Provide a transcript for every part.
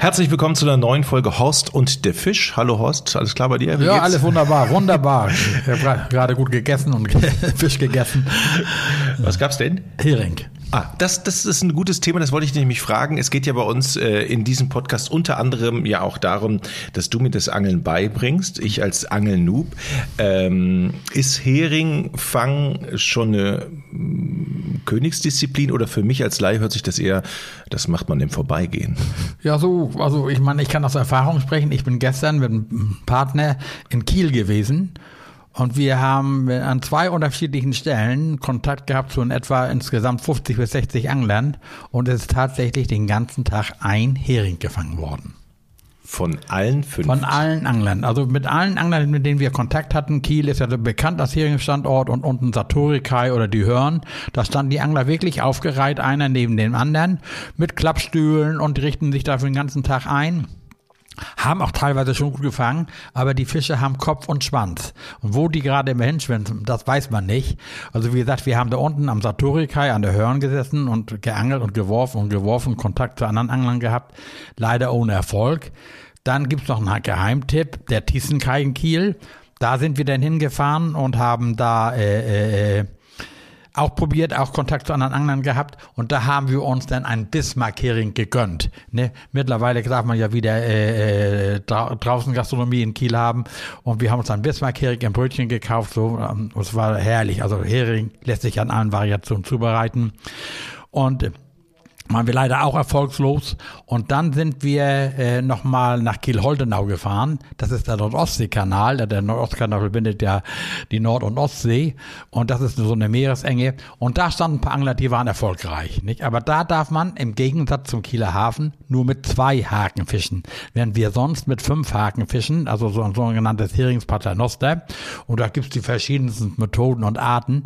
Herzlich willkommen zu einer neuen Folge Horst und der Fisch. Hallo Horst, alles klar bei dir? Wie ja, geht's? alles wunderbar, wunderbar. Ich habe gerade gut gegessen und Fisch gegessen. Was gab's denn? Hering. Ah, das, das ist ein gutes Thema, das wollte ich nämlich fragen. Es geht ja bei uns äh, in diesem Podcast unter anderem ja auch darum, dass du mir das Angeln beibringst, ich als Angelnoob. Ähm, ist Heringfang schon eine mm, Königsdisziplin oder für mich als Laie hört sich das eher, das macht man im Vorbeigehen? Ja, so, also ich meine, ich kann aus Erfahrung sprechen. Ich bin gestern mit einem Partner in Kiel gewesen und wir haben an zwei unterschiedlichen Stellen Kontakt gehabt zu in etwa insgesamt 50 bis 60 Anglern und es ist tatsächlich den ganzen Tag ein Hering gefangen worden. Von allen fünf? Von allen Anglern. Also mit allen Anglern, mit denen wir Kontakt hatten. Kiel ist ja bekannt als Heringstandort und unten Satorikai oder die Hörn. Da standen die Angler wirklich aufgereiht, einer neben dem anderen, mit Klappstühlen und richten sich dafür den ganzen Tag ein haben auch teilweise schon gut gefangen, aber die Fische haben Kopf und Schwanz. Und wo die gerade immer hinschwimmen, das weiß man nicht. Also wie gesagt, wir haben da unten am Satorikai an der Hörn gesessen und geangelt und geworfen und geworfen, Kontakt zu anderen Anglern gehabt, leider ohne Erfolg. Dann gibt's noch einen Geheimtipp, der Tissenkai in Kiel. Da sind wir dann hingefahren und haben da äh, äh, auch probiert, auch Kontakt zu anderen Anglern gehabt und da haben wir uns dann ein Bismarck-Hering gegönnt. Ne? Mittlerweile darf man ja wieder äh, äh, draußen Gastronomie in Kiel haben und wir haben uns ein Bismarck-Hering im Brötchen gekauft. So, ähm, es war herrlich. Also Hering lässt sich an allen Variationen zubereiten und waren wir leider auch erfolgslos. Und dann sind wir äh, nochmal nach Kiel-Holdenau gefahren. Das ist der Nordostseekanal. Der Nordostkanal verbindet ja die Nord- und Ostsee. Und das ist so eine Meeresenge. Und da standen ein paar Angler, die waren erfolgreich. Nicht? Aber da darf man im Gegensatz zum Kieler Hafen nur mit zwei Haken fischen. Während wir sonst mit fünf Haken fischen, also so ein sogenanntes Heringspaternoster. Und da gibt's die verschiedensten Methoden und Arten.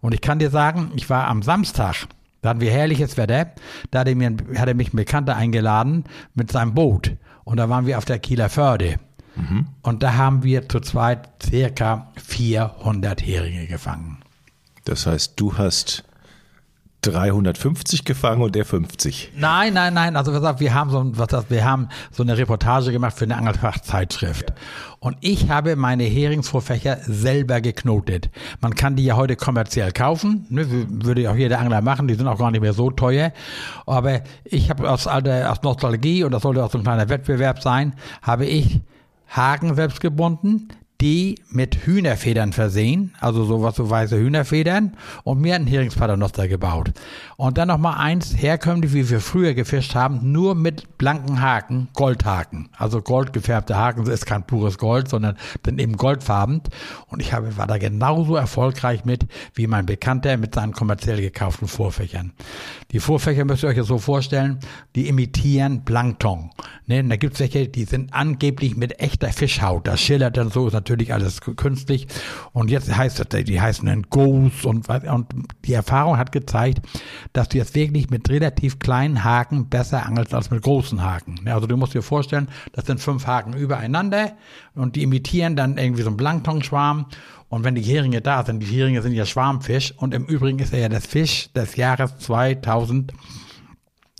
Und ich kann dir sagen, ich war am Samstag da hatten wir herrliches Wetter. Da hat er, mir, hat er mich ein Bekannter eingeladen mit seinem Boot. Und da waren wir auf der Kieler Förde. Mhm. Und da haben wir zu zweit circa 400 Heringe gefangen. Das heißt, du hast 350 gefangen und der 50. Nein, nein, nein. Also was wir haben so, was wir haben so eine Reportage gemacht für eine Angelfachzeitschrift. Und ich habe meine Heringsvorfächer selber geknotet. Man kann die ja heute kommerziell kaufen, ne, würde auch jeder Angler machen. Die sind auch gar nicht mehr so teuer. Aber ich habe aus, aus Nostalgie und das sollte auch so ein kleiner Wettbewerb sein, habe ich Haken selbst gebunden, die mit Hühnerfedern versehen, also sowas so weiße Hühnerfedern und mir ein Heringspaternoster gebaut. Und dann nochmal eins, herkömmlich, wie wir früher gefischt haben, nur mit blanken Haken, Goldhaken. Also goldgefärbte Haken, das ist kein pures Gold, sondern dann eben goldfarben. Und ich habe, war da genauso erfolgreich mit, wie mein Bekannter mit seinen kommerziell gekauften Vorfächern. Die Vorfächer müsst ihr euch ja so vorstellen, die imitieren Plankton. Ne? Und da gibt's welche, die sind angeblich mit echter Fischhaut. Das schillert dann so, ist natürlich alles künstlich. Und jetzt heißt es, die heißen dann Ghost und, und die Erfahrung hat gezeigt, dass du jetzt wirklich mit relativ kleinen Haken besser angelst als mit großen Haken. Also du musst dir vorstellen, das sind fünf Haken übereinander und die imitieren dann irgendwie so einen Planktonschwarm. Und wenn die Heringe da sind, die Heringe sind ja Schwarmfisch und im Übrigen ist er ja das Fisch des Jahres 2000.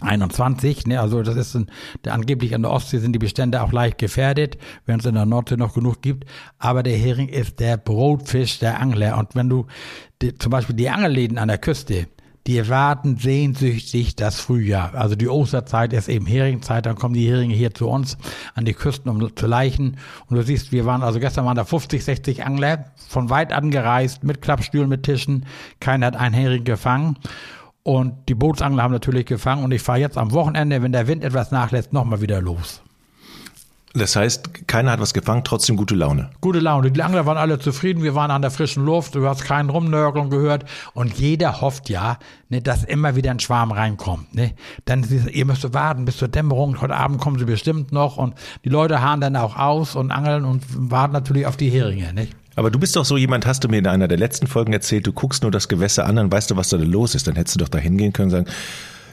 21, ne, also das ist ein, der, angeblich an der Ostsee sind die Bestände auch leicht gefährdet, wenn es in der Nordsee noch genug gibt. Aber der Hering ist der Brotfisch der Angler. Und wenn du die, zum Beispiel die Angelläden an der Küste, die erwarten sehnsüchtig das Frühjahr. Also die Osterzeit ist eben Heringzeit, dann kommen die Heringe hier zu uns an die Küsten, um zu leichen. Und du siehst, wir waren, also gestern waren da 50, 60 Angler, von weit angereist, mit Klappstühlen, mit Tischen. Keiner hat einen Hering gefangen. Und die Bootsangler haben natürlich gefangen und ich fahre jetzt am Wochenende, wenn der Wind etwas nachlässt, nochmal wieder los. Das heißt, keiner hat was gefangen, trotzdem gute Laune. Gute Laune. Die Angler waren alle zufrieden. Wir waren an der frischen Luft. Du hast keinen Rumnörgeln gehört. Und jeder hofft ja, ne, dass immer wieder ein Schwarm reinkommt. Ne? Dann, ihr müsst warten bis zur Dämmerung. Heute Abend kommen sie bestimmt noch. Und die Leute haaren dann auch aus und angeln und warten natürlich auf die Heringe. Nicht? Aber du bist doch so jemand, hast du mir in einer der letzten Folgen erzählt, du guckst nur das Gewässer an, dann weißt du, was da los ist. Dann hättest du doch da hingehen können und sagen,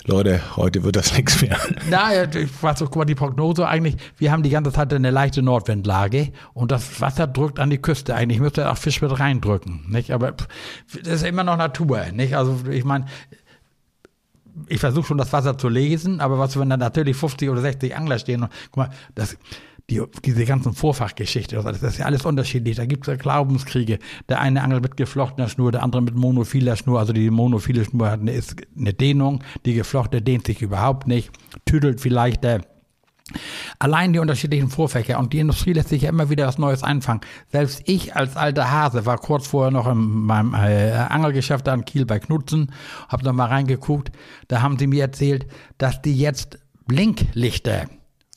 Leute, heute wird das nichts mehr. Na, ich weiß doch, guck mal, die Prognose eigentlich, wir haben die ganze Zeit eine leichte Nordwindlage und das Wasser drückt an die Küste eigentlich. müsste auch Fisch mit reindrücken, nicht? Aber das ist immer noch Natur, nicht? Also, ich meine, ich versuche schon das Wasser zu lesen, aber was, wenn da natürlich 50 oder 60 Angler stehen und guck mal, das, die, diese ganzen Vorfachgeschichte, das ist ja alles unterschiedlich. Da gibt es ja Glaubenskriege. Der eine angelt mit geflochtener Schnur, der andere mit monophiler Schnur. Also die monophile Schnur hat eine, ist eine Dehnung, die geflochtene dehnt sich überhaupt nicht, tüdelt vielleicht der Allein die unterschiedlichen Vorfächer und die Industrie lässt sich ja immer wieder was Neues einfangen. Selbst ich als alter Hase war kurz vorher noch in meinem äh, Angelgeschäft da in Kiel bei Knutzen, habe noch mal reingeguckt. Da haben sie mir erzählt, dass die jetzt Blinklichter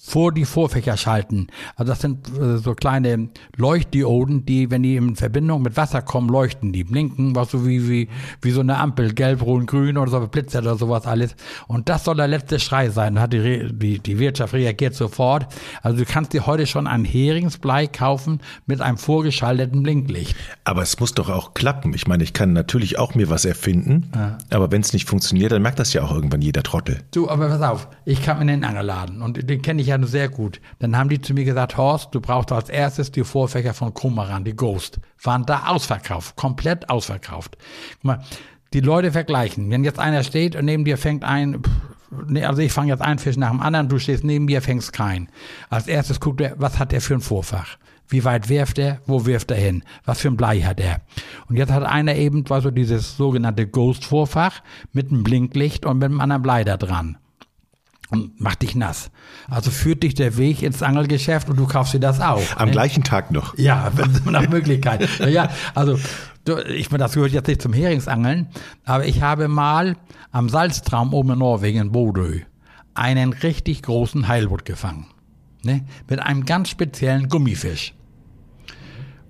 vor die Vorfächer schalten. Also das sind äh, so kleine Leuchtdioden, die, wenn die in Verbindung mit Wasser kommen, leuchten. Die blinken, was so wie, wie, wie so eine Ampel, gelb, rot, grün oder so, Blitzer oder sowas alles. Und das soll der letzte Schrei sein. Hat die, die, die Wirtschaft reagiert sofort. Also du kannst dir heute schon ein Heringsblei kaufen mit einem vorgeschalteten Blinklicht. Aber es muss doch auch klappen. Ich meine, ich kann natürlich auch mir was erfinden, ja. aber wenn es nicht funktioniert, dann merkt das ja auch irgendwann jeder Trottel. Du, aber pass auf, ich kam in den Angelladen und den kenne ich ja ja sehr gut. Dann haben die zu mir gesagt, Horst, du brauchst als erstes die Vorfächer von Kumaran, die Ghost. Waren da ausverkauft, komplett ausverkauft. Guck mal, die Leute vergleichen. Wenn jetzt einer steht und neben dir fängt ein, nee, also ich fange jetzt einen Fisch nach dem anderen, du stehst neben mir, fängst keinen. Als erstes guckt er, was hat er für ein Vorfach? Wie weit wirft er? Wo wirft er hin? Was für ein Blei hat er? Und jetzt hat einer eben also dieses sogenannte Ghost-Vorfach mit einem Blinklicht und mit einem anderen Blei da dran und macht dich nass. Also führt dich der Weg ins Angelgeschäft und du kaufst dir das auch. Am ne? gleichen Tag noch. Ja, nach Möglichkeit. ja, also ich meine, das gehört jetzt nicht zum Heringsangeln, aber ich habe mal am Salztraum oben in Norwegen in Bodø einen richtig großen Heilbutt gefangen. Ne? Mit einem ganz speziellen Gummifisch.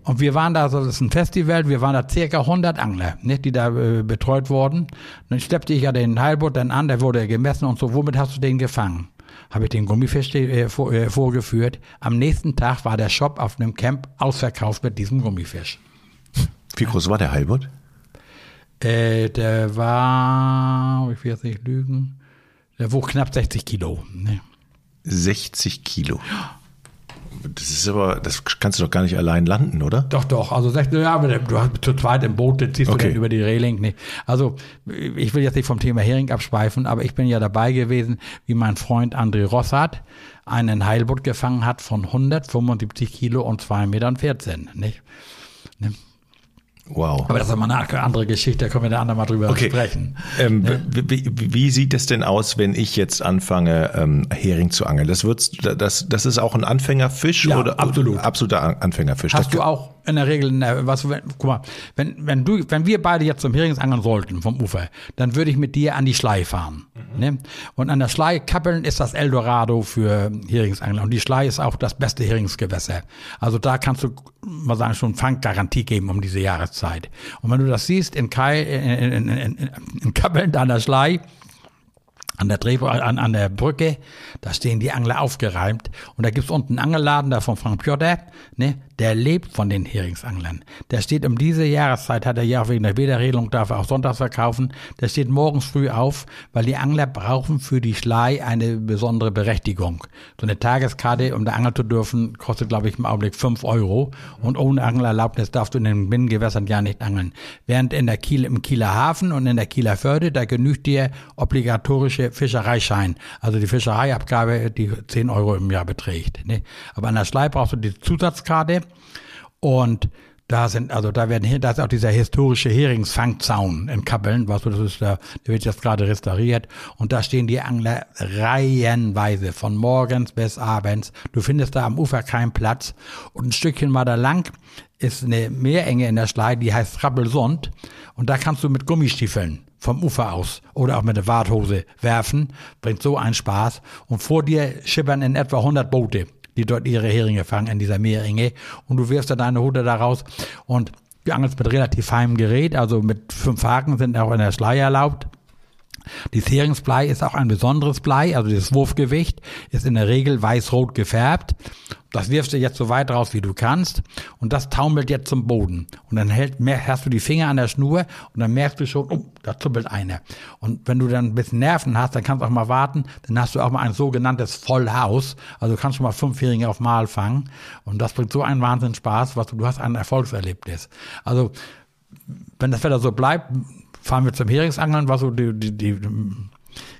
Und wir waren da, also das ist ein Festival, wir waren da circa 100 Angler, ne, die da äh, betreut wurden. Dann schleppte ich ja den Heilboot dann an, der wurde gemessen und so, womit hast du den gefangen? Habe ich den Gummifisch äh, vor, äh, vorgeführt. Am nächsten Tag war der Shop auf einem Camp ausverkauft mit diesem Gummifisch. Wie groß war der Heilboot? Äh, der war, ich will jetzt nicht lügen, der wog knapp 60 Kilo. Ne? 60 Kilo. Ja. Das ist aber, das kannst du doch gar nicht allein landen, oder? Doch, doch. Also ja, aber du hast zu zweit im Boot, dann ziehst okay. du dann über die Reling. Nee. Also ich will jetzt nicht vom Thema Hering abschweifen, aber ich bin ja dabei gewesen, wie mein Freund André Rossart einen Heilboot gefangen hat von 175 Kilo und 2,14 Meter. Nicht? Wow. Aber das ist mal eine andere Geschichte, da können wir da andere mal drüber okay. sprechen. Ähm, ne? wie, wie, sieht es denn aus, wenn ich jetzt anfange, ähm, Hering zu angeln? Das, wird, das, das ist auch ein Anfängerfisch ja, oder absolut. absoluter Anfängerfisch? Hast das du auch in der Regel, was, wenn, guck mal, wenn, wenn du, wenn wir beide jetzt zum Heringsangeln sollten vom Ufer, dann würde ich mit dir an die Schlei fahren. Mhm. Ne? Und an der Schlei Kappeln ist das Eldorado für Heringsangler. Und die Schlei ist auch das beste Heringsgewässer. Also da kannst du, mal sagen, schon Fanggarantie geben um diese Jahreszeit. Und wenn du das siehst in, Kai, in, in, in, in Kappeln, da an der Schlei, an der Dreh an, an der Brücke, da stehen die Angler aufgereimt und da gibt's unten einen Angelladen da von Frank Piotr, ne, der lebt von den Heringsanglern. Der steht um diese Jahreszeit, hat er ja auch wegen der Wederregelung, darf er auch sonntags verkaufen, der steht morgens früh auf, weil die Angler brauchen für die Schlei eine besondere Berechtigung. So eine Tageskarte, um da angeln zu dürfen, kostet, glaube ich, im Augenblick fünf Euro und ohne Angelerlaubnis darfst du in den Binnengewässern ja nicht angeln. Während in der Kiel, im Kieler Hafen und in der Kieler Förde, da genügt dir obligatorische Fischereischein, also die Fischereiabgabe, die zehn Euro im Jahr beträgt. Ne? Aber an der Schlei brauchst du die Zusatzkarte und da sind, also da werden, da ist auch dieser historische Heringsfangzaun in Kappeln, was das ist, da, der wird jetzt gerade restauriert. Und da stehen die Angler reihenweise, von morgens bis abends. Du findest da am Ufer keinen Platz. Und ein Stückchen mal da lang ist eine Meerenge in der Schlei, die heißt Rappelsund. Und da kannst du mit Gummistiefeln vom Ufer aus oder auch mit der Warthose werfen. Bringt so einen Spaß. Und vor dir schippern in etwa 100 Boote die dort ihre Heringe fangen in dieser Meerenge. Und du wirfst dann deine Hude da raus und du angelst mit relativ feinem Gerät, also mit fünf Haken sind auch in der Schleier erlaubt. Dieses Heringsblei ist auch ein besonderes Blei, also das Wurfgewicht ist in der Regel weiß-rot gefärbt das wirfst du jetzt so weit raus, wie du kannst. Und das taumelt jetzt zum Boden. Und dann hält, hast du die Finger an der Schnur und dann merkst du schon, oh, da zuppelt einer. Und wenn du dann ein bisschen Nerven hast, dann kannst du auch mal warten. Dann hast du auch mal ein sogenanntes Vollhaus. Also du kannst schon mal fünfjährige auf Mal fangen. Und das bringt so einen Wahnsinn Spaß, was du, du hast ein Erfolgserlebnis. Also, wenn das Wetter so bleibt, fahren wir zum Heringsangeln, was so die, die, die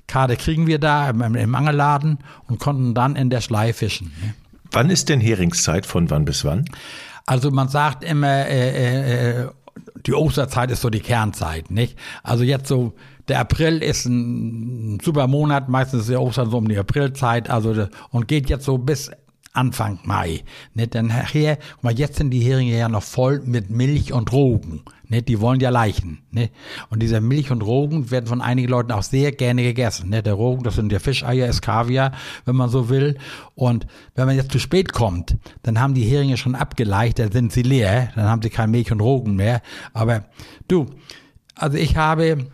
Karte kriegen wir da im, im Angelladen und konnten dann in der Schlei fischen. Ne? Wann ist denn Heringszeit? Von wann bis wann? Also man sagt immer, äh, äh, die Osterzeit ist so die Kernzeit, nicht? Also jetzt so, der April ist ein super Monat, meistens ist der Ostern so um die Aprilzeit, also und geht jetzt so bis Anfang Mai. Nicht? Denn nachher, guck mal, jetzt sind die Heringe ja noch voll mit Milch und Rogen. Nicht? Die wollen ja Leichen. Nicht? Und dieser Milch und Rogen werden von einigen Leuten auch sehr gerne gegessen. Nicht? Der Rogen, das sind ja Fischeier, ist wenn man so will. Und wenn man jetzt zu spät kommt, dann haben die Heringe schon abgeleicht, dann sind sie leer, dann haben sie kein Milch und Rogen mehr. Aber du, also ich habe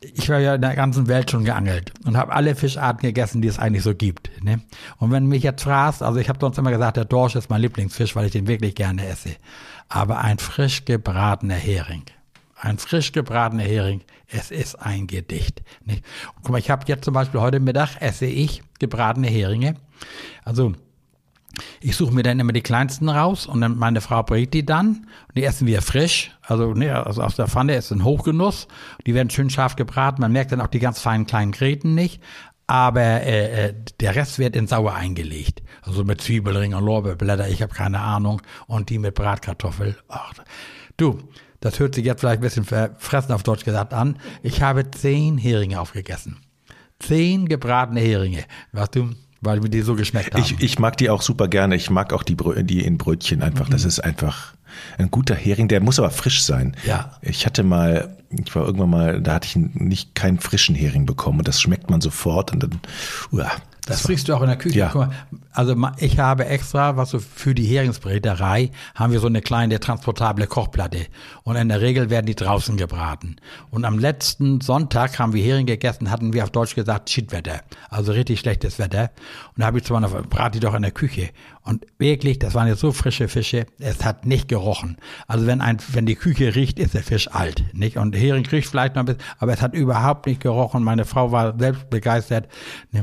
ich war ja in der ganzen Welt schon geangelt und habe alle Fischarten gegessen, die es eigentlich so gibt. Ne? Und wenn mich jetzt fragst, also ich habe sonst immer gesagt, der Dorsch ist mein Lieblingsfisch, weil ich den wirklich gerne esse. Aber ein frisch gebratener Hering, ein frisch gebratener Hering, es ist ein Gedicht. Und guck mal, ich habe jetzt zum Beispiel heute Mittag esse ich gebratene Heringe. Also ich suche mir dann immer die kleinsten raus und dann meine Frau bringt die dann und die essen wir frisch. Also, ne, also aus der Pfanne ist ein Hochgenuss. Die werden schön scharf gebraten. Man merkt dann auch die ganz feinen kleinen Gräten nicht. Aber äh, äh der Rest wird in sauer eingelegt. Also mit Zwiebelring und Lorbeerblätter, ich habe keine Ahnung. Und die mit Bratkartoffel. Ach, du, das hört sich jetzt vielleicht ein bisschen verfressen auf Deutsch gesagt an. Ich habe zehn Heringe aufgegessen. Zehn gebratene Heringe. Weißt du, weil mir die so geschmeckt haben. Ich, ich mag die auch super gerne. Ich mag auch die, Brö die in Brötchen einfach. Mhm. Das ist einfach ein guter Hering. Der muss aber frisch sein. Ja. Ich hatte mal, ich war irgendwann mal, da hatte ich nicht keinen frischen Hering bekommen und das schmeckt man sofort und dann, uah, das, das kriegst du auch in der Küche. Ja. Mal, also ich habe extra, was so für die Heringsbräterei, haben wir so eine kleine transportable Kochplatte. Und in der Regel werden die draußen gebraten. Und am letzten Sonntag haben wir Hering gegessen, hatten wir auf Deutsch gesagt Schiedwetter. Also richtig schlechtes Wetter. Und da habe ich zu meiner brat die doch in der Küche. Und wirklich, das waren jetzt so frische Fische, es hat nicht gerochen. Also wenn ein, wenn die Küche riecht, ist der Fisch alt, nicht? Und Hering riecht vielleicht noch ein bisschen, aber es hat überhaupt nicht gerochen. Meine Frau war selbst begeistert. Ne?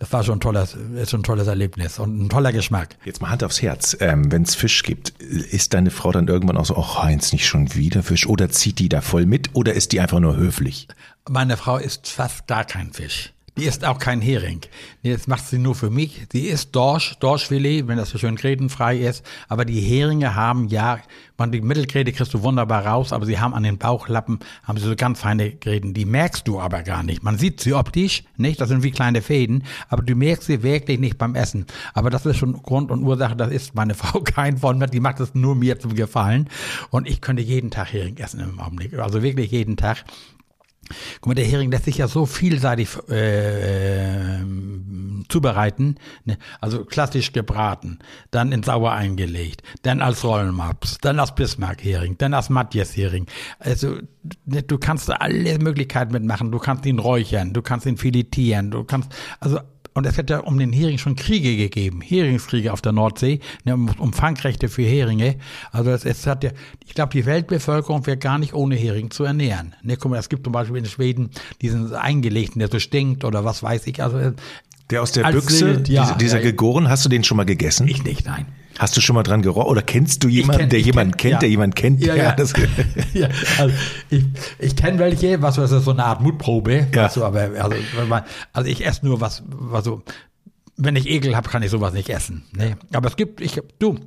Das war schon ein tolles, ist schon ein tolles Erlebnis und ein toller Geschmack. Jetzt mal Hand aufs Herz. Ähm, Wenn es Fisch gibt, ist deine Frau dann irgendwann auch so, ach Heinz, nicht schon wieder Fisch? Oder zieht die da voll mit? Oder ist die einfach nur höflich? Meine Frau isst fast gar kein Fisch. Die ist auch kein Hering. Das macht sie nur für mich. Sie isst Dorsch, Dorschfilet, wenn das so schön grätenfrei ist. Aber die Heringe haben ja, man, die Mittelgräte kriegst du wunderbar raus, aber sie haben an den Bauchlappen, haben sie so ganz feine Gräten. Die merkst du aber gar nicht. Man sieht sie optisch, nicht? Das sind wie kleine Fäden, aber du merkst sie wirklich nicht beim Essen. Aber das ist schon Grund und Ursache, das ist meine Frau kein von mir. Die macht es nur mir zum Gefallen. Und ich könnte jeden Tag Hering essen im Augenblick. Also wirklich jeden Tag. Guck mal, der Hering lässt sich ja so vielseitig äh, zubereiten. Ne? Also klassisch gebraten, dann in sauer eingelegt, dann als Rollenmaps, dann als Bismarck-Hering, dann als Matjes-Hering. Also ne, du kannst alle Möglichkeiten mitmachen. Du kannst ihn räuchern, du kannst ihn filetieren, du kannst, also und es hat ja um den Hering schon Kriege gegeben, Heringskriege auf der Nordsee, ne, um, um Fangrechte für Heringe. Also es, es hat ja, ich glaube, die Weltbevölkerung wäre gar nicht ohne Hering zu ernähren. Ne, guck mal, es gibt zum Beispiel in Schweden diesen eingelegten, der so stinkt oder was weiß ich. Also der aus der Büchse, Wild, ja, dieser, dieser ja, gegoren, hast du den schon mal gegessen? Ich nicht, nein. Hast du schon mal dran gerochen? Oder kennst du jemanden, kenn, der jemanden kenn, kennt, ja. der jemanden kennt? Ja, ja. Das, ja also ich, ich kenne welche, was das ist so eine Art Mutprobe. Ja. Also, aber also, also ich esse nur was, was so, wenn ich Ekel habe, kann ich sowas nicht essen. Nee. Aber es gibt, ich, du,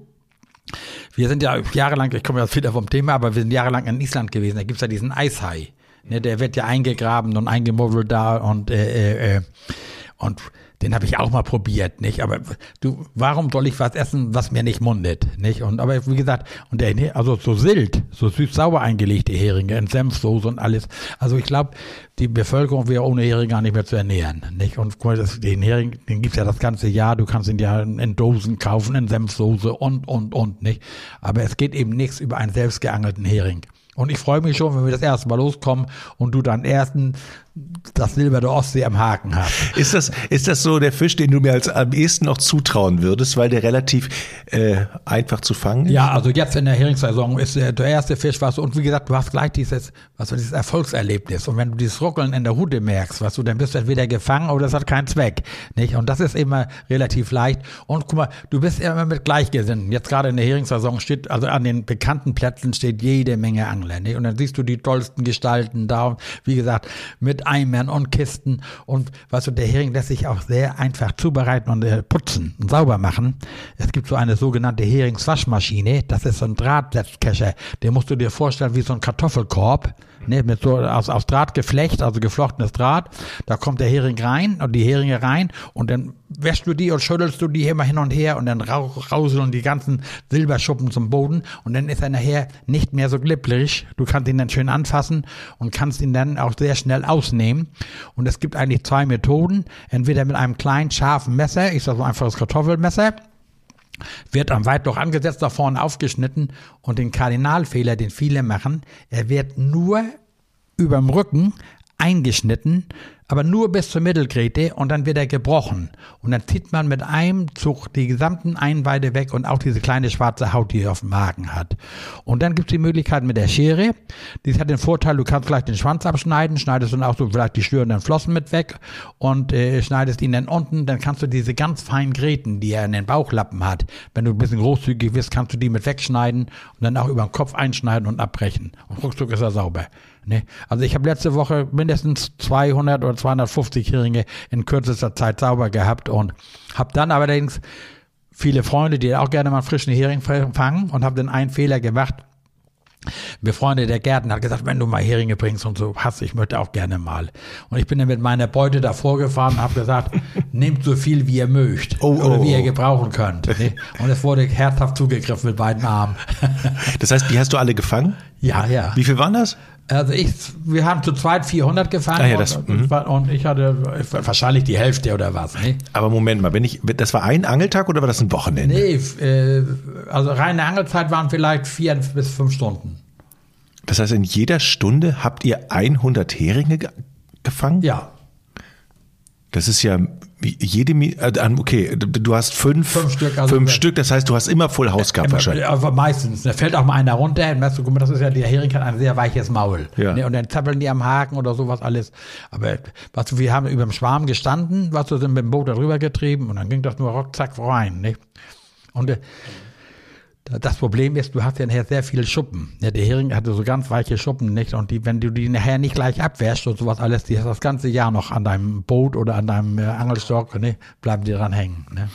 wir sind ja jahrelang, ich komme jetzt wieder vom Thema, aber wir sind jahrelang in Island gewesen. Da gibt's ja diesen Eishai. Ne, der wird ja eingegraben und eingemuddelt da und äh, äh, äh und den habe ich auch mal probiert, nicht? Aber du, warum soll ich was essen, was mir nicht mundet, nicht? Und aber wie gesagt, und der, also so Silt, so süß-sauer eingelegte Heringe in Senfsoße und alles. Also ich glaube, die Bevölkerung wäre ohne Hering gar nicht mehr zu ernähren, nicht? Und das, den Hering, den gibt's ja das ganze Jahr. Du kannst ihn ja in Dosen kaufen, in Senfsoße und und und, nicht? Aber es geht eben nichts über einen selbst geangelten Hering. Und ich freue mich schon, wenn wir das erste Mal loskommen und du dann ersten das Silber der Ostsee am Haken hast. Ist das, ist das so der Fisch, den du mir als am ehesten noch zutrauen würdest, weil der relativ äh, einfach zu fangen ist? Ja, also jetzt in der Heringssaison ist der, der erste Fisch, was und wie gesagt, du hast gleich dieses, was du, dieses Erfolgserlebnis. Und wenn du dieses Ruckeln in der Hude merkst, was du, dann bist du entweder gefangen oder das hat keinen Zweck. Nicht? Und das ist immer relativ leicht. Und guck mal, du bist immer mit Gleichgesinnten. Jetzt gerade in der Heringssaison steht, also an den bekannten Plätzen steht jede Menge Angler. Nicht? Und dann siehst du die tollsten Gestalten da. Wie gesagt, mit mit Eimern und Kisten. Und weißt du, der Hering lässt sich auch sehr einfach zubereiten und äh, putzen und sauber machen. Es gibt so eine sogenannte Heringswaschmaschine. Das ist so ein Drahtsetzkescher. Den musst du dir vorstellen wie so ein Kartoffelkorb ne, mit so aus, aus Drahtgeflecht, also geflochtenes Draht. Da kommt der Hering rein und die Heringe rein und dann wäschst du die und schüttelst du die immer hin und her und dann rauseln die ganzen Silberschuppen zum Boden und dann ist er nachher nicht mehr so glibberig. Du kannst ihn dann schön anfassen und kannst ihn dann auch sehr schnell ausnehmen. Und es gibt eigentlich zwei Methoden. Entweder mit einem kleinen, scharfen Messer, ich sage so einfaches Kartoffelmesser, wird am Weitloch angesetzt, da vorne aufgeschnitten. Und den Kardinalfehler, den viele machen, er wird nur überm Rücken eingeschnitten aber nur bis zur Mittelgräte und dann wird er gebrochen. Und dann zieht man mit einem Zug die gesamten Einweide weg und auch diese kleine schwarze Haut, die er auf dem Magen hat. Und dann gibt es die Möglichkeit mit der Schere. Die hat den Vorteil, du kannst gleich den Schwanz abschneiden, schneidest dann auch so vielleicht die störenden Flossen mit weg und äh, schneidest ihn dann unten. Dann kannst du diese ganz feinen Gräten, die er in den Bauchlappen hat, wenn du ein bisschen großzügig bist, kannst du die mit wegschneiden und dann auch über den Kopf einschneiden und abbrechen. Und ruckzuck ist er sauber. Ne? Also ich habe letzte Woche mindestens 200 oder 250 Heringe in kürzester Zeit sauber gehabt und habe dann allerdings viele Freunde, die auch gerne mal frischen Hering fangen und habe dann einen Fehler gemacht. Wir Freunde der Gärten hat gesagt, wenn du mal Heringe bringst und so hast, ich möchte auch gerne mal. Und ich bin dann mit meiner Beute davor gefahren und habe gesagt, nehmt so viel wie ihr mögt oh, oder oh, wie ihr oh. gebrauchen könnt. Ne? Und es wurde herzhaft zugegriffen mit beiden Armen. Das heißt, die hast du alle gefangen? Ja, ja. Wie viel waren das? Also ich, wir haben zu zweit 400 gefangen ah, ja, das, und, mhm. und, ich hatte wahrscheinlich die Hälfte oder was. Ne? Aber Moment mal, wenn ich, das war ein Angeltag oder war das ein Wochenende? Nee, äh, also reine Angelzeit waren vielleicht vier bis fünf Stunden. Das heißt, in jeder Stunde habt ihr 100 Heringe gefangen? Ja. Das ist ja jede, äh, okay, du hast fünf, fünf Stück, also fünf Stück, das heißt, du hast immer Full House gehabt wahrscheinlich. Aber meistens. Da fällt auch mal einer runter und merkst du, guck mal, das ist ja, der Hering hat ein sehr weiches Maul. Ja. Ne, und dann zappeln die am Haken oder sowas alles. Aber, was du, wir haben über dem Schwarm gestanden, was du, sind mit dem Boot darüber getrieben und dann ging das nur rockzack rein, nicht? Und, äh, das Problem ist, du hast ja nachher sehr viele Schuppen. Ja, der Hering hatte so ganz weiche Schuppen, nicht? Und die, wenn du die nachher nicht gleich abwäschst und sowas alles, die hast das ganze Jahr noch an deinem Boot oder an deinem äh, Angelstock, ne? bleiben die dran hängen. Ne?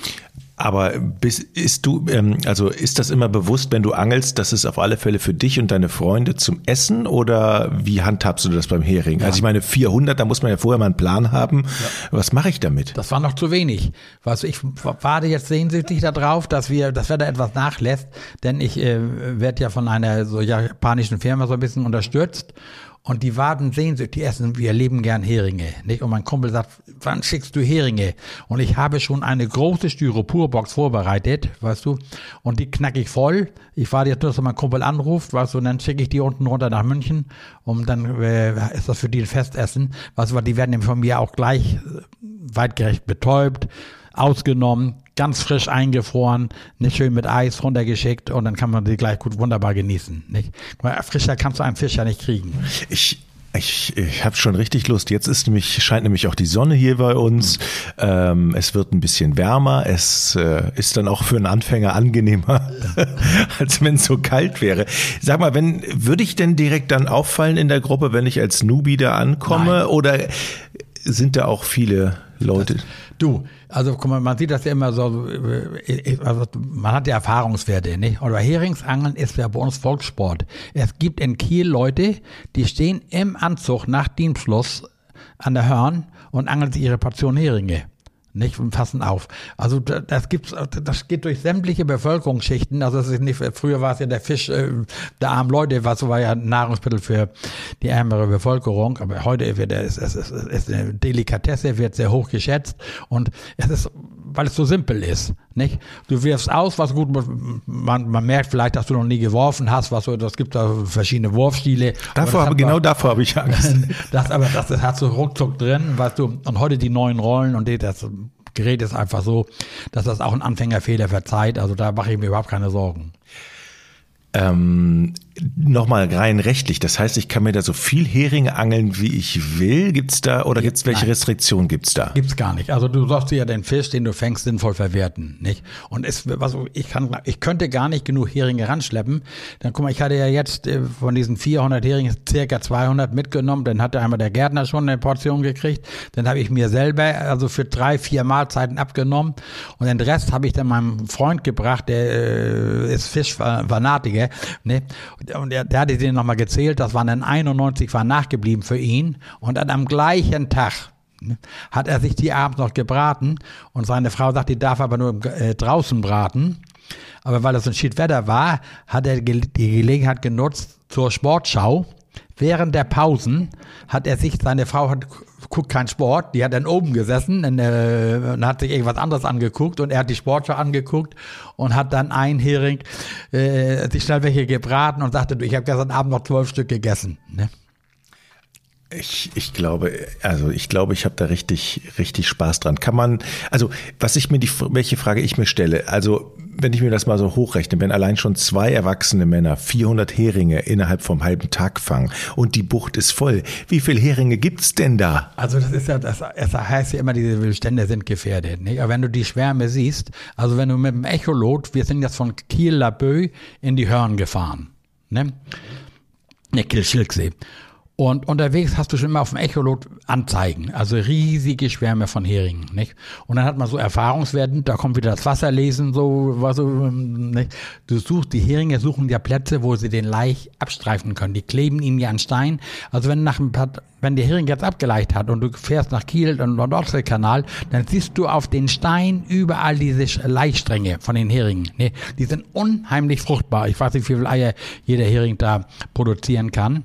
Aber bist, ist du, ähm, also ist das immer bewusst, wenn du angelst, dass es auf alle Fälle für dich und deine Freunde zum Essen oder wie handhabst du das beim Hering? Ja. Also ich meine 400, da muss man ja vorher mal einen Plan haben. Ja. Was mache ich damit? Das war noch zu wenig. Was ich warte jetzt sehnsüchtig darauf, dass wir, dass wir da etwas nachlässt, denn ich äh, werde ja von einer so japanischen Firma so ein bisschen unterstützt und die Waden sehnsüchtig, die essen, wir leben gern Heringe, nicht? Und mein Kumpel sagt, wann schickst du Heringe? Und ich habe schon eine große Styroporbox vorbereitet, weißt du? Und die knack ich voll. Ich warte jetzt nur, dass mein Kumpel anruft, weißt du? Und dann schicke ich die unten runter nach München. Und dann äh, ist das für die ein Festessen. Weißt du, die werden von mir auch gleich äh, weitgerecht betäubt, ausgenommen, ganz frisch eingefroren, nicht schön mit Eis runtergeschickt und dann kann man die gleich gut wunderbar genießen. Nicht? Weil frischer kannst du einen Fisch ja nicht kriegen. Ich ich, ich habe schon richtig Lust. Jetzt ist nämlich, scheint nämlich auch die Sonne hier bei uns. Ähm, es wird ein bisschen wärmer. Es äh, ist dann auch für einen Anfänger angenehmer, als wenn es so kalt wäre. Sag mal, wenn würde ich denn direkt dann auffallen in der Gruppe, wenn ich als Newbie da ankomme? Nein. Oder sind da auch viele Leute? Das, du, also guck mal, man sieht das ja immer so, äh, also man hat ja Erfahrungswerte, nicht? Bei Heringsangeln ist ja bei uns Volkssport. Es gibt in Kiel Leute, die stehen im Anzug nach Dienstschluss an der Hörn und angeln sich ihre Portion Heringe nicht und passen auf. Also das gibt's, das geht durch sämtliche Bevölkerungsschichten. Also das ist nicht, früher war es ja der Fisch äh, der armen Leute, was war ja Nahrungsmittel für die ärmere Bevölkerung. Aber heute wird es, es, es ist eine Delikatesse, wird sehr hoch geschätzt und es ist weil es so simpel ist. Nicht? Du wirfst aus, was gut, man, man merkt vielleicht, dass du noch nie geworfen hast, was so, das gibt da verschiedene Wurfstile. Davor habe, genau davor habe ich Angst. das, aber das, das hat so ruckzuck drin, weißt du, und heute die neuen Rollen und die, das Gerät ist einfach so, dass das auch ein Anfängerfehler verzeiht, also da mache ich mir überhaupt keine Sorgen. Ähm, nochmal rein rechtlich. Das heißt, ich kann mir da so viel Heringe angeln, wie ich will. Gibt's da oder gibt's welche Nein. Restriktionen gibt's da? Gibt's gar nicht. Also du sollst ja den Fisch, den du fängst, sinnvoll verwerten, nicht? Und es, was, ich kann, ich könnte gar nicht genug Heringe ranschleppen. Dann guck mal, ich hatte ja jetzt äh, von diesen 400 Heringen circa 200 mitgenommen. Dann hatte einmal der Gärtner schon eine Portion gekriegt. Dann habe ich mir selber also für drei, vier Mahlzeiten abgenommen und den Rest habe ich dann meinem Freund gebracht. Der äh, ist Fischfanatiker, ne? Und der, der hatte den nochmal gezählt. Das waren dann 91 waren nachgeblieben für ihn und dann am gleichen Tag ne, hat er sich die abends noch gebraten und seine Frau sagt, die darf aber nur äh, draußen braten. Aber weil es ein Schiedwetter war, hat er die Gelegenheit genutzt zur Sportschau. Während der Pausen hat er sich, seine Frau hat, guckt keinen Sport, die hat dann oben gesessen und, äh, und hat sich irgendwas anderes angeguckt und er hat die Sportschau angeguckt und hat dann ein Hering äh, sich schnell welche gebraten und sagte, ich habe gestern Abend noch zwölf Stück gegessen. Ne? Ich, ich glaube, also ich glaube, ich habe da richtig, richtig Spaß dran. Kann man, also was ich mir die, welche Frage ich mir stelle, also wenn ich mir das mal so hochrechne, wenn allein schon zwei erwachsene Männer 400 Heringe innerhalb vom halben Tag fangen und die Bucht ist voll, wie viel Heringe gibt's denn da? Also das ist ja, das, das heißt ja immer, diese Wildstände sind gefährdet. Nicht? Aber wenn du die Schwärme siehst, also wenn du mit dem Echolot, wir sind jetzt von Kiel-Labö in die Hörn gefahren, ne? Ne, Kiel-Schilksee. Und unterwegs hast du schon immer auf dem Echolot Anzeigen, also riesige Schwärme von Heringen, nicht? Und dann hat man so Erfahrungswerten, da kommt wieder das Wasserlesen, so, was so, nicht? Du suchst, die Heringe suchen ja Plätze, wo sie den Laich abstreifen können. Die kleben ihn ja an Stein. Also wenn nach wenn der Hering jetzt abgeleicht hat und du fährst nach Kiel und Nordostseekanal, dann siehst du auf den Stein überall diese Laichstränge von den Heringen. Ne? Die sind unheimlich fruchtbar. Ich weiß nicht, wie viele Eier jeder Hering da produzieren kann.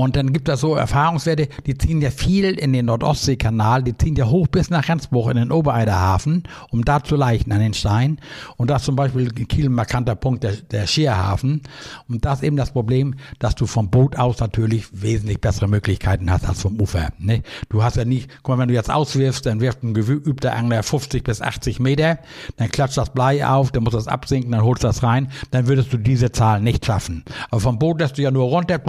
Und dann gibt es so Erfahrungswerte, die ziehen ja viel in den Nordostseekanal, die ziehen ja hoch bis nach Rendsburg in den Obereiderhafen, um da zu leichen an den Stein. Und das zum Beispiel in Kiel ein markanter Punkt der, der Scherhafen. Und das ist eben das Problem, dass du vom Boot aus natürlich wesentlich bessere Möglichkeiten hast als vom Ufer. Ne? Du hast ja nicht, guck mal, wenn du jetzt auswirfst, dann wirft ein geübter Angler 50 bis 80 Meter, dann klatscht das Blei auf, dann muss das absinken, dann holst du das rein, dann würdest du diese Zahl nicht schaffen. Aber vom Boot lässt du ja nur runter,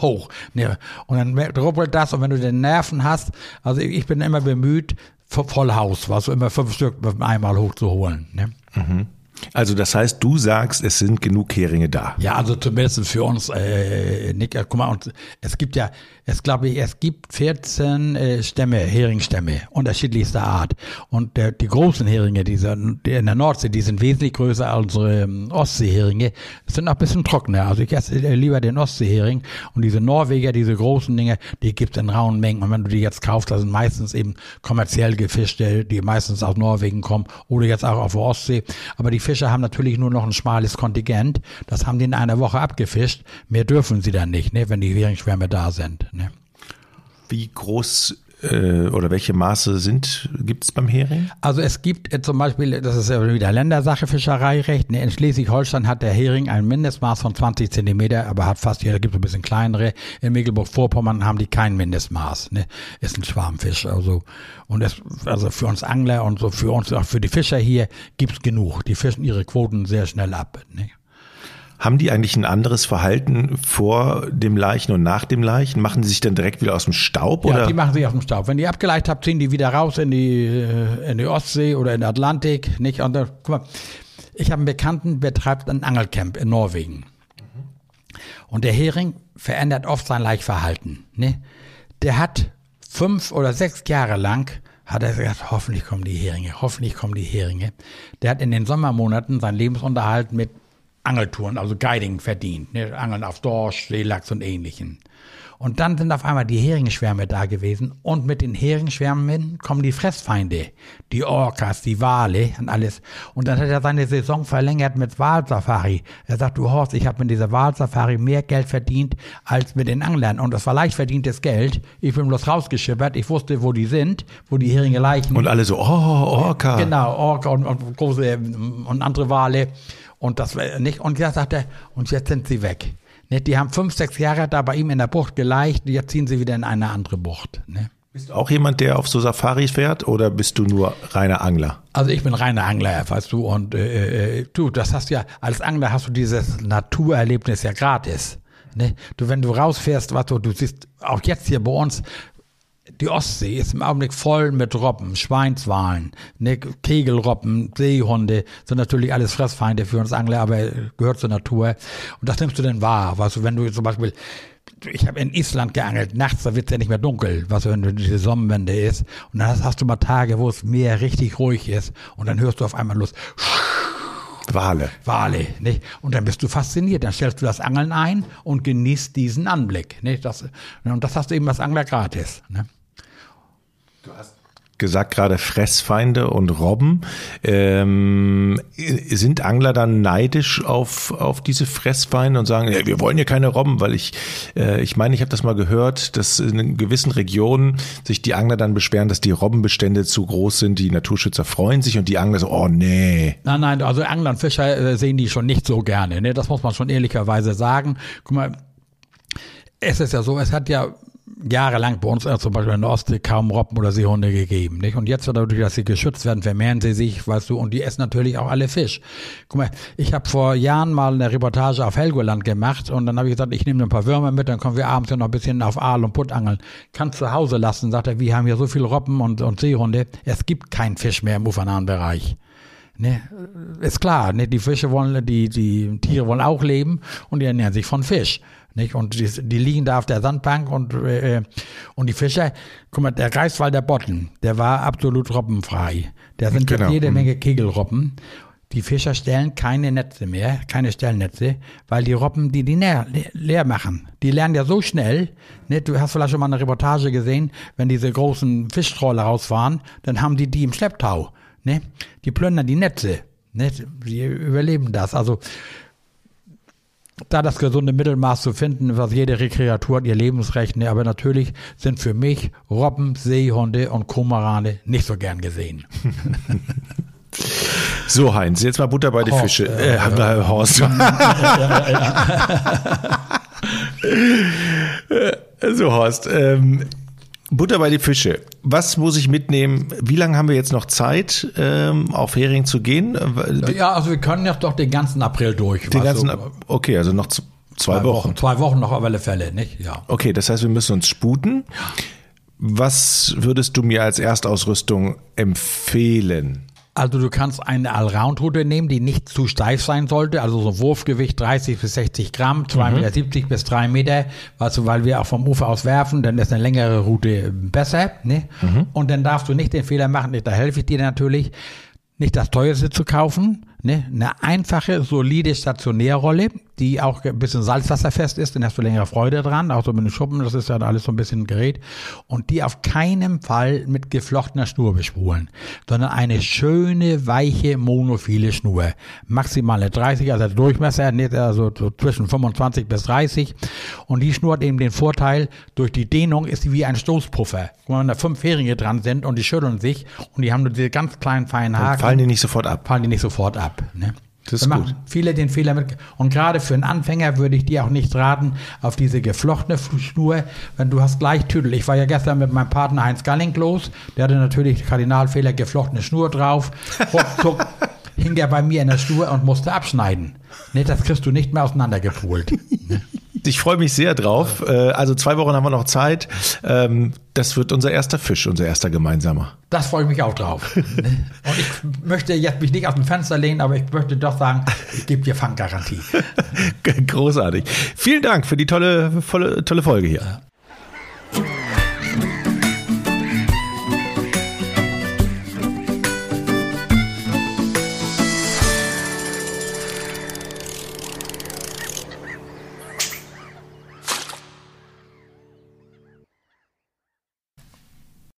hoch. Ne? Und dann ruppelt das und wenn du den Nerven hast, also ich bin immer bemüht, Vollhaus, was immer fünf Stück einmal hochzuholen. Ne? Mhm. Also das heißt, du sagst, es sind genug Heringe da. Ja, also zumindest für uns, äh, Nick, guck mal, und es gibt ja, es glaube ich, es gibt 14 äh, Stämme, Heringstämme, unterschiedlichster Art. Und der, die großen Heringe, diese die in der Nordsee, die sind wesentlich größer als unsere ähm, Ostseeheringe, sind auch ein bisschen trockener. Also ich esse äh, lieber den Ostseehering und diese Norweger, diese großen Dinge, die gibt es in rauen Mengen. Und wenn du die jetzt kaufst, das sind meistens eben kommerziell gefischte, die meistens aus Norwegen kommen oder jetzt auch auf der Ostsee. Aber die Fischer haben natürlich nur noch ein schmales Kontingent. Das haben die in einer Woche abgefischt. Mehr dürfen sie dann nicht, ne, wenn die Heringschwärme da sind. Ne? Wie groß äh, oder welche Maße sind gibt es beim Hering? Also es gibt äh, zum Beispiel, das ist ja wieder Ländersache Fischereirecht. Ne, in Schleswig-Holstein hat der Hering ein Mindestmaß von 20 Zentimeter, aber hat fast jeder, gibt ein bisschen kleinere. In Mecklenburg-Vorpommern haben die kein Mindestmaß. Ne? Ist ein Schwarmfisch. Also und es, also für uns Angler und so für uns auch für die Fischer hier gibt's genug. Die fischen ihre Quoten sehr schnell ab. Ne? Haben die eigentlich ein anderes Verhalten vor dem Leichen und nach dem Leichen? Machen sie sich dann direkt wieder aus dem Staub? Ja, oder? die machen sich aus dem Staub. Wenn die abgeleicht habt, ziehen die wieder raus in die, äh, in die Ostsee oder in den Atlantik. Nicht? Und da, guck mal, ich habe einen Bekannten, betreibt ein Angelcamp in Norwegen. Und der Hering verändert oft sein Laichverhalten. Ne? Der hat fünf oder sechs Jahre lang hat er gesagt, hoffentlich kommen die Heringe, hoffentlich kommen die Heringe. Der hat in den Sommermonaten seinen Lebensunterhalt mit Angeltouren, also Guiding verdient. Ne? Angeln auf Dorsch, Seelachs und ähnlichen. Und dann sind auf einmal die Heringsschwärme da gewesen und mit den Heringsschwärmen kommen die Fressfeinde, die Orcas, die Wale und alles. Und dann hat er seine Saison verlängert mit Walsafari. Er sagt, du Horst, ich habe mit dieser Walsafari mehr Geld verdient als mit den Anglern. Und das war leicht verdientes Geld. Ich bin bloß rausgeschippert. Ich wusste, wo die sind, wo die Heringe leichen. Und alle so, oh, Orca. Genau, Orca und, und große und andere Wale. Und das nicht. Und jetzt sagt er, und jetzt sind sie weg. Ne? Die haben fünf, sechs Jahre da bei ihm in der Bucht geleicht, jetzt ziehen sie wieder in eine andere Bucht. Ne? Bist du auch jemand, der auf so Safari fährt oder bist du nur reiner Angler? Also ich bin reiner Angler, weißt du, und äh, äh, du, das hast ja, als Angler hast du dieses Naturerlebnis ja gratis. Ne? Du, wenn du rausfährst, was du, du siehst, auch jetzt hier bei uns, die Ostsee ist im Augenblick voll mit Robben, Schweinswalen, ne, Kegelrobben, Seehunde, sind natürlich alles Fressfeinde für uns Angler, aber gehört zur Natur. Und das nimmst du denn wahr, weißt du, wenn du zum Beispiel ich habe in Island geangelt, nachts, da wird es ja nicht mehr dunkel, was wenn diese Sonnenwende ist. Und dann hast, hast, du mal Tage, wo es Meer richtig ruhig ist und dann hörst du auf einmal los. Wale. Wale, nicht? Und dann bist du fasziniert. Dann stellst du das Angeln ein und genießt diesen Anblick. Nicht? Das, und das hast du eben als Angler gratis. Ne? Du hast gesagt gerade Fressfeinde und Robben. Ähm, sind Angler dann neidisch auf, auf diese Fressfeinde und sagen, ja, wir wollen hier keine Robben, weil ich, äh, ich meine, ich habe das mal gehört, dass in gewissen Regionen sich die Angler dann beschweren, dass die Robbenbestände zu groß sind. Die Naturschützer freuen sich und die Angler so, oh nee. Nein, nein, also Angler und Fischer äh, sehen die schon nicht so gerne. Ne? Das muss man schon ehrlicherweise sagen. Guck mal, es ist ja so, es hat ja jahrelang bei uns äh, zum Beispiel in der Ostsee kaum Robben oder Seehunde gegeben. Nicht? Und jetzt, dadurch, dass sie geschützt werden, vermehren sie sich, weißt du, und die essen natürlich auch alle Fisch. Guck mal, ich habe vor Jahren mal eine Reportage auf Helgoland gemacht und dann habe ich gesagt, ich nehme ein paar Würmer mit, dann kommen wir abends ja noch ein bisschen auf Aal und Putt angeln. Kannst zu Hause lassen, sagt er, wir haben hier so viele Robben und, und Seehunde, es gibt keinen Fisch mehr im ufernahen Bereich. Ne, ist klar, ne, die Fische wollen, die, die Tiere wollen auch leben und die ernähren sich von Fisch. Nicht? Und die, die liegen da auf der Sandbank und, äh, und die Fischer, guck mal, der Reichswald der Botten, der war absolut robbenfrei. Da sind genau. jede mhm. Menge Kegelrobben. Die Fischer stellen keine Netze mehr, keine Stellnetze, weil die Robben, die die leer, leer machen, die lernen ja so schnell. Ne? Du hast vielleicht schon mal eine Reportage gesehen, wenn diese großen Fischtroller rausfahren, dann haben die die im Schlepptau. Ne? Die plündern die Netze. Ne? Die überleben das. Also da das gesunde Mittelmaß zu finden, was jede Rekreatur hat ihr Lebensrecht, ne, aber natürlich sind für mich Robben, Seehunde und Komarane nicht so gern gesehen. So, Heinz, jetzt mal Butter bei die Horst, Fische. Äh, äh, Horst. so, Horst. Ähm, Butter bei die Fische. Was muss ich mitnehmen? Wie lange haben wir jetzt noch Zeit, ähm, auf Hering zu gehen? Ja, also wir können jetzt doch den ganzen April durch. Den ganzen, so, okay, also noch zwei, zwei Wochen. Wochen. Zwei Wochen noch auf alle Fälle, nicht? Ja. Okay, das heißt, wir müssen uns sputen. Was würdest du mir als Erstausrüstung empfehlen? Also du kannst eine Allround-Route nehmen, die nicht zu steif sein sollte, also so Wurfgewicht 30 bis 60 Gramm, 2,70 mhm. Meter 70 bis 3 Meter, also weil wir auch vom Ufer aus werfen, dann ist eine längere Route besser. Ne? Mhm. Und dann darfst du nicht den Fehler machen, da helfe ich dir natürlich, nicht das teuerste zu kaufen, ne? eine einfache, solide Stationärrolle, die auch ein bisschen salzwasserfest ist, dann hast du längere Freude dran, auch so mit den Schuppen, das ist ja alles so ein bisschen Gerät. Und die auf keinen Fall mit geflochtener Schnur bespulen, sondern eine schöne, weiche, monophile Schnur. Maximale 30, also Durchmesser, also so zwischen 25 bis 30. Und die Schnur hat eben den Vorteil, durch die Dehnung ist sie wie ein Stoßpuffer. Wenn da fünf Heringe dran sind und die schütteln sich und die haben nur diese ganz kleinen, feinen Haken. Dann fallen die nicht sofort ab. Fallen die nicht sofort ab ab. Ne? Das ist gut. Viele den Fehler mit. Und gerade für einen Anfänger würde ich dir auch nicht raten, auf diese geflochtene Schnur, wenn du hast gleich Tüdel. Ich war ja gestern mit meinem Partner Heinz Galling los, der hatte natürlich Kardinalfehler, geflochtene Schnur drauf. Ruckzuck hing er bei mir in der Schnur und musste abschneiden. Ne, das kriegst du nicht mehr auseinandergepult. Ich freue mich sehr drauf. Äh, also zwei Wochen haben wir noch Zeit. Ähm, das wird unser erster Fisch, unser erster gemeinsamer. Das freue ich mich auch drauf. Und ich möchte jetzt mich nicht aus dem Fenster lehnen, aber ich möchte doch sagen, ich gebe dir Fanggarantie. Großartig. Vielen Dank für die tolle, tolle, tolle Folge hier.